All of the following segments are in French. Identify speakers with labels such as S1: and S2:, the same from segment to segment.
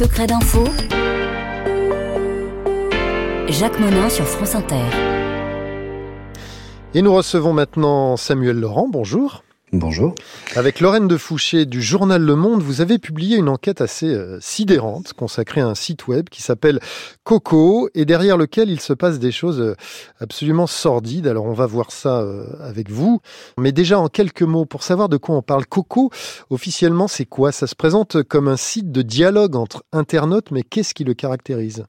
S1: secrets d'info. Jacques Monin sur France Inter.
S2: Et nous recevons maintenant Samuel Laurent. Bonjour.
S3: Bonjour.
S2: Avec Lorraine de Fouché du journal Le Monde, vous avez publié une enquête assez euh, sidérante consacrée à un site web qui s'appelle Coco et derrière lequel il se passe des choses euh, absolument sordides. Alors on va voir ça euh, avec vous. Mais déjà en quelques mots, pour savoir de quoi on parle, Coco, officiellement c'est quoi? Ça se présente comme un site de dialogue entre internautes, mais qu'est-ce qui le caractérise?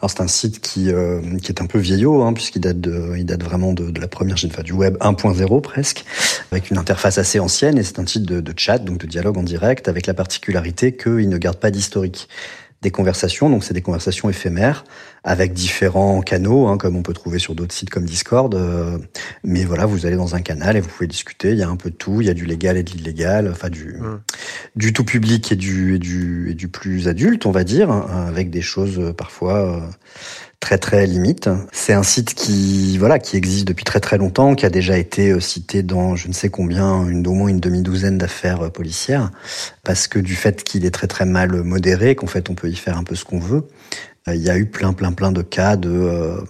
S3: Alors c'est un site qui, euh, qui est un peu vieillot, hein, puisqu'il date, de, il date vraiment de, de la première génération du web 1.0 presque, avec une interface assez ancienne, et c'est un site de, de, chat, donc de dialogue en direct, avec la particularité qu'il ne garde pas d'historique des conversations. Donc c'est des conversations éphémères avec différents canaux, hein, comme on peut trouver sur d'autres sites comme Discord. Euh, mais voilà, vous allez dans un canal et vous pouvez discuter. Il y a un peu de tout. Il y a du légal et de l'illégal, enfin du mmh. Du tout public et du plus adulte, on va dire, hein, avec des choses euh, parfois euh, très très limite. C'est un site qui voilà qui existe depuis très très longtemps, qui a déjà été euh, cité dans je ne sais combien, une au moins une demi-douzaine d'affaires policières, parce que du fait qu'il est très très mal modéré, qu'en fait on peut y faire un peu ce qu'on veut. Euh, il y a eu plein, plein, plein de cas de euh,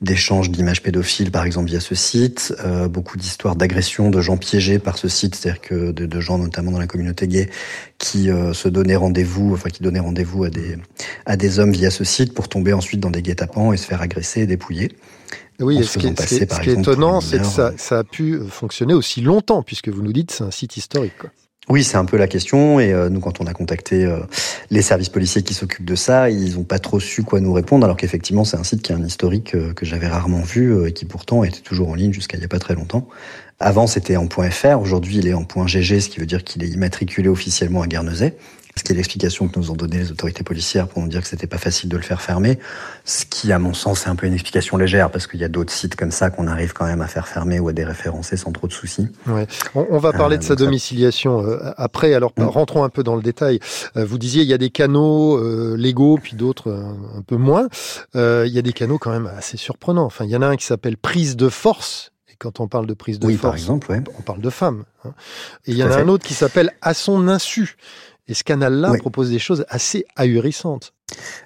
S3: d'échanges d'images pédophiles, par exemple via ce site. Euh, beaucoup d'histoires d'agressions de gens piégés par ce site, c'est-à-dire que de, de, gens, notamment dans la communauté gay, qui se donnaient rendez-vous, enfin qui donnaient rendez-vous à des à des hommes via ce site pour tomber ensuite dans des guet-apens et se faire agresser et dépouiller.
S2: Oui, ce qui, est, ce qui est étonnant, c'est que ça, ça, a pu fonctionner aussi longtemps, puisque vous nous dites c'est un site historique. Quoi.
S3: Oui, c'est un peu la question. Et euh, nous, quand on a contacté euh, les services policiers qui s'occupent de ça, ils n'ont pas trop su quoi nous répondre, alors qu'effectivement, c'est un site qui a un historique euh, que j'avais rarement vu et qui pourtant était toujours en ligne jusqu'à il n'y a pas très longtemps. Avant, c'était en .fr. Aujourd'hui, il est en .gg, ce qui veut dire qu'il est immatriculé officiellement à Guernesey ce qui est l'explication que nous ont donné les autorités policières pour nous dire que c'était pas facile de le faire fermer. Ce qui, à mon sens, est un peu une explication légère parce qu'il y a d'autres sites comme ça qu'on arrive quand même à faire fermer ou à déréférencer sans trop de soucis.
S2: Ouais. On, va parler de euh, sa domiciliation euh, après. Alors, mm. rentrons un peu dans le détail. Euh, vous disiez, il y a des canaux légaux, puis d'autres un, peu moins. il y a des canaux quand même assez surprenants. Enfin, il y en a un qui s'appelle prise de force et quand on parle de prise de
S3: oui,
S2: force,
S3: par exemple, ouais.
S2: on parle de femmes. Hein. Et il y en a un autre qui s'appelle À son insu. Et ce canal-là propose des choses assez ahurissantes.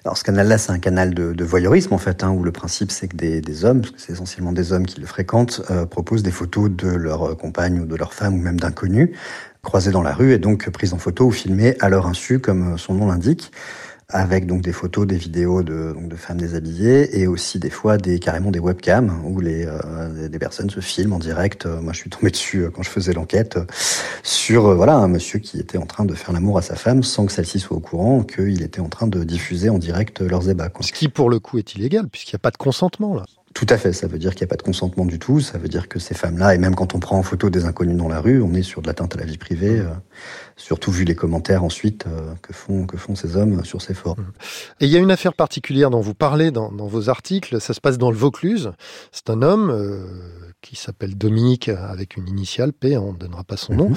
S3: Alors ce canal-là, c'est un canal de, de, voyeurisme en fait, hein, où le principe c'est que des, des hommes, parce que c'est essentiellement des hommes qui le fréquentent, euh, proposent des photos de leur compagne ou de leur femme ou même d'inconnus croisés dans la rue et donc prises en photo ou filmées à leur insu, comme son nom l'indique avec donc des photos, des vidéos de, femmes déshabillées et aussi des fois des carrément des webcams où les euh, des personnes se filment en direct. Euh, moi, je suis tombé dessus euh, quand je faisais l'enquête sur voilà un monsieur qui était en train de faire l'amour à sa femme sans que celle-ci soit au courant qu'il était en train de diffuser en direct leurs ébats.
S2: Ce qui pour le coup est illégal puisqu'il n'y a pas de consentement là.
S3: Tout à fait, ça veut dire qu'il n'y a pas de consentement du tout, ça veut dire que ces femmes-là, et même quand on prend en photo des inconnus dans la rue, on est sur de l'atteinte à la vie privée, mmh. euh, surtout vu les commentaires ensuite euh, que, font, que font ces hommes sur ces forums. Mmh.
S2: Et il y a une affaire particulière dont vous parlez dans, dans vos articles, ça se passe dans le Vaucluse, c'est un homme... Euh, qui s'appelle Dominique avec une initiale P, on ne donnera pas son nom. Mmh.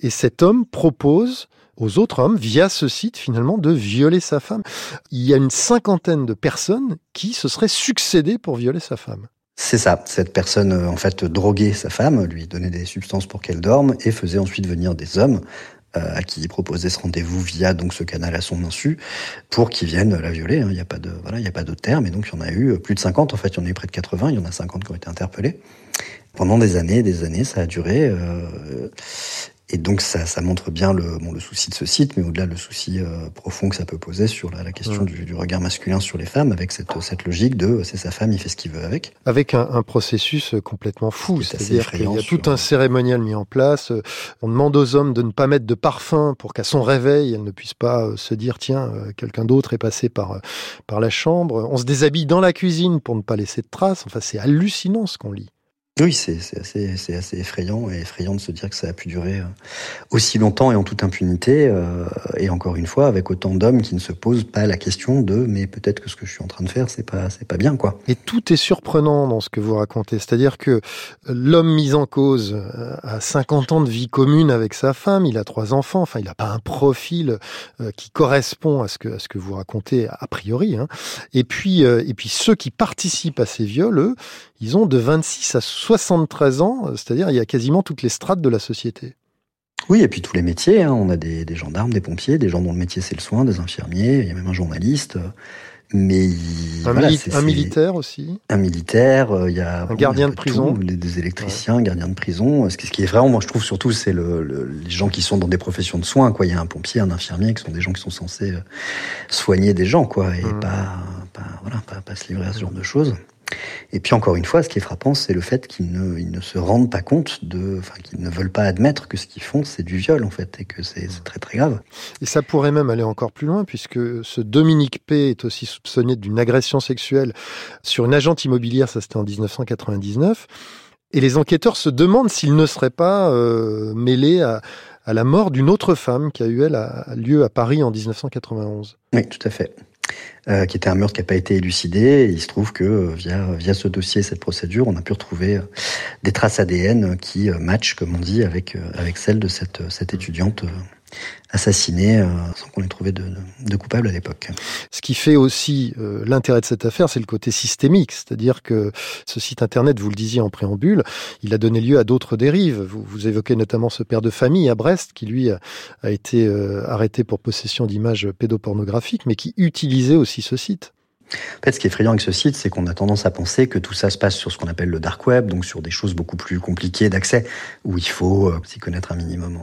S2: Et cet homme propose aux autres hommes, via ce site finalement, de violer sa femme. Il y a une cinquantaine de personnes qui se seraient succédées pour violer sa femme.
S3: C'est ça. Cette personne, euh, en fait, droguait sa femme, lui donnait des substances pour qu'elle dorme et faisait ensuite venir des hommes à qui il proposait ce rendez-vous via donc ce canal à son insu pour qu'ils viennent la violer. Hein. Il n'y a pas de voilà, il y a pas de terme et donc il y en a eu plus de 50. En fait, il y en a eu près de 80. Il y en a 50 qui ont été interpellés pendant des années, des années. Ça a duré. Euh, et donc ça, ça montre bien le, bon, le souci de ce site, mais au-delà le souci euh, profond que ça peut poser sur la, la question du, du, regard masculin sur les femmes, avec cette, cette logique de c'est sa femme, il fait ce qu'il veut avec.
S2: Avec un, un processus complètement fou, c'est-à-dire qu'il y a tout un cérémonial mis en place. On demande aux hommes de ne pas mettre de parfum pour qu'à son réveil, elles ne puissent pas euh, se dire tiens, euh, quelqu'un d'autre est passé par, par la chambre. On se déshabille dans la cuisine pour ne pas laisser de traces. Enfin, c'est hallucinant ce qu'on lit.
S3: Oui, c'est assez, effrayant et effrayant de se dire que ça a pu durer euh, aussi longtemps et en toute impunité. Euh, et encore une fois, avec autant d'hommes qui ne se posent pas la question de mais peut-être que ce que je suis en train de faire, c'est pas, pas bien, quoi.
S2: Et tout est surprenant dans ce que vous racontez. C'est-à-dire que l'homme mis en cause euh, a 50 ans de vie commune avec sa femme, il a trois enfants, enfin, il n'a pas un profil qui correspond à ce que, vous racontez a priori. Hein. Et puis, et puis ceux qui participent à ces viols, eux, ils ont de 26 à 73 ans, c'est-à-dire il y a quasiment toutes les strates de la société.
S3: Oui, et puis tous les métiers. Hein. On a des, des, gendarmes, des pompiers, des gens dont le métier c'est le soin, des infirmiers. Il y a même un journaliste. Mais
S2: un,
S3: voilà,
S2: un militaire aussi.
S3: Un militaire, euh, il y a
S2: un gardien de prison,
S3: tout, des électriciens, ouais. gardiens de prison. Ce qui est vraiment, moi je trouve surtout, c'est le, le, les gens qui sont dans des professions de soins. Quoi, il y a un pompier, un infirmier, qui sont des gens qui sont censés euh, soigner des gens, quoi, et mmh. pas, pas, voilà, pas, pas se livrer à ce genre de choses. Et puis encore une fois, ce qui est frappant, c'est le fait qu'ils ne, ils ne se rendent pas compte de, enfin, qu'ils ne veulent pas admettre que ce qu'ils font, c'est du viol en fait, et que c'est, très très grave.
S2: Et ça pourrait même aller encore plus loin, puisque ce Dominique P est aussi soupçonné d'une agression sexuelle sur une agente immobilière, ça c'était en 1999. Et les enquêteurs se demandent s'il ne serait pas euh, mêlé à, à la mort d'une autre femme qui a eu elle lieu à Paris en 1991.
S3: Oui, tout à fait. Euh, qui était un meurtre qui n'a pas été élucidé. Il se trouve que euh, via, via ce dossier, cette procédure, on a pu retrouver euh, des traces ADN qui matchent, comme on dit, avec, avec celles de cette, cette étudiante assassinée euh, sans qu'on ait trouvé de, coupable à l'époque.
S2: Ce qui fait aussi euh, l'intérêt de cette affaire, c'est le côté systémique, c'est-à-dire que ce site internet, vous le disiez en préambule, il a donné lieu à d'autres dérives. Vous, évoquez notamment ce père de famille à Brest qui lui a, a été euh, arrêté pour possession d'images pédopornographiques, mais qui utilisait aussi ce site.
S3: En fait, ce qui est effrayant avec ce site, c'est qu'on a tendance à penser que tout ça se passe sur ce qu'on appelle le dark web, donc sur des choses beaucoup plus compliquées d'accès, où il faut euh, s'y connaître un minimum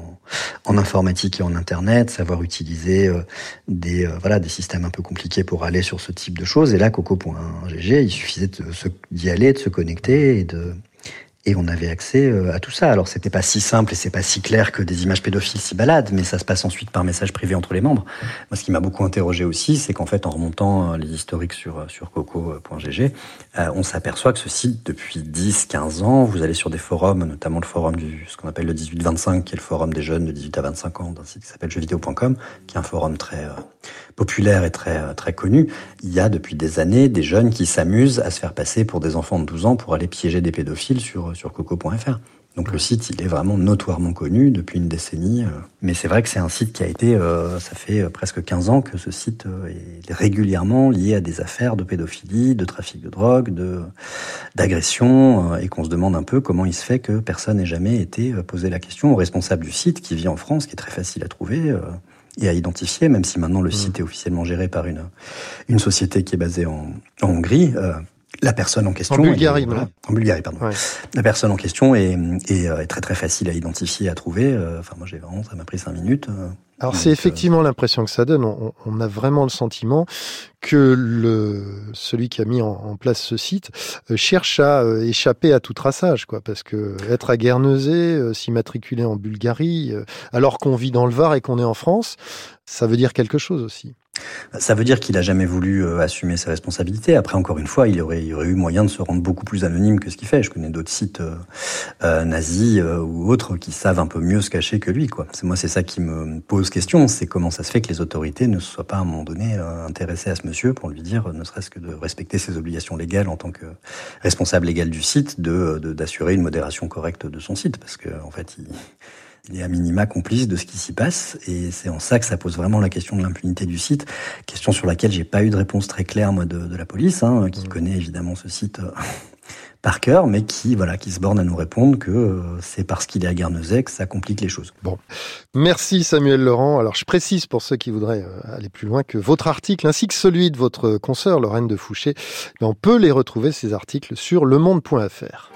S3: en, informatique et en internet, savoir utiliser euh, des euh, voilà des systèmes un peu compliqués pour aller sur ce type de choses. Et là, coco.gg, il suffisait d'y aller, de se connecter et de et on avait accès euh, à tout ça. Alors c'était pas si simple et c'est pas si clair que des images pédophiles s'y baladent, mais ça se passe ensuite par message privé entre les membres. Moi, ce qui m'a beaucoup interrogé aussi, c'est qu'en fait, en remontant euh, les historiques sur euh, sur coco.gg, on s'aperçoit que ce site, depuis 10-15 ans, vous allez sur des forums, notamment le forum du ce qu'on appelle le 18-25, qui est le forum des jeunes de 18 à 25 ans, d'un site qui s'appelle jeuxvideo.com, qui est un forum très populaire et très très connu. Il y a depuis des années des jeunes qui s'amusent à se faire passer pour des enfants de 12 ans pour aller piéger des pédophiles sur sur coco.fr. Donc le site, il est vraiment notoirement connu depuis une décennie. Mais c'est vrai que c'est un site qui a été, euh, ça fait presque 15 ans que ce site est régulièrement lié à des affaires de pédophilie, de trafic de drogue, de d'agression, et qu'on se demande un peu comment il se fait que personne n'ait jamais été posé la question au responsable du site qui vit en France, qui est très facile à trouver et à identifier, même si maintenant le site est officiellement géré par une, une société qui est basée en, en Hongrie. Euh, la personne en question.
S2: En Bulgarie,
S3: est, voilà, En Bulgarie, pardon. Ouais. La personne en question est, est, est, très très facile à identifier, à trouver. Euh, enfin, moi, j'ai vraiment, ça m'a pris cinq minutes. Euh,
S2: Alors, c'est effectivement l'impression que ça donne. On, on, a vraiment le sentiment que le celui qui a mis en, en place ce site euh, cherche à euh, échapper à tout traçage, quoi, parce que être à Guernesey, euh, s'immatriculer en Bulgarie, alors qu'on vit dans le Var et qu'on est en France, ça veut dire quelque chose aussi.
S3: Ça veut dire qu'il a jamais voulu euh, assumer ses responsabilités. Après, encore une fois, il aurait, eu moyen de se rendre beaucoup plus anonyme que ce qu'il fait. Je connais d'autres sites euh, euh, nazis ou autres qui savent un peu mieux se cacher que lui. Moi, c'est ça qui me pose question. C'est comment ça se fait que les autorités ne soient pas à un moment donné intéressées à ce monsieur pour lui dire, ne serait-ce que de respecter ses obligations légales en tant que responsable légal du site, de d'assurer une modération correcte de son site, parce que en fait, il il est à minima complice de ce qui s'y passe et c'est en ça que ça pose vraiment la question de l'impunité du site, question sur laquelle j'ai pas eu de réponse très claire moi de, de la police, hein, qui mmh. connaît évidemment ce site euh, par cœur, mais qui voilà, qui se borne à nous répondre que euh, c'est parce qu'il est à Guernesey que ça complique les choses.
S2: Bon, merci Samuel Laurent. Alors je précise pour ceux qui voudraient euh, aller plus loin que votre article ainsi que celui de votre consoeur Lorraine de Fouché, on peut les retrouver ces articles sur lemonde.fr.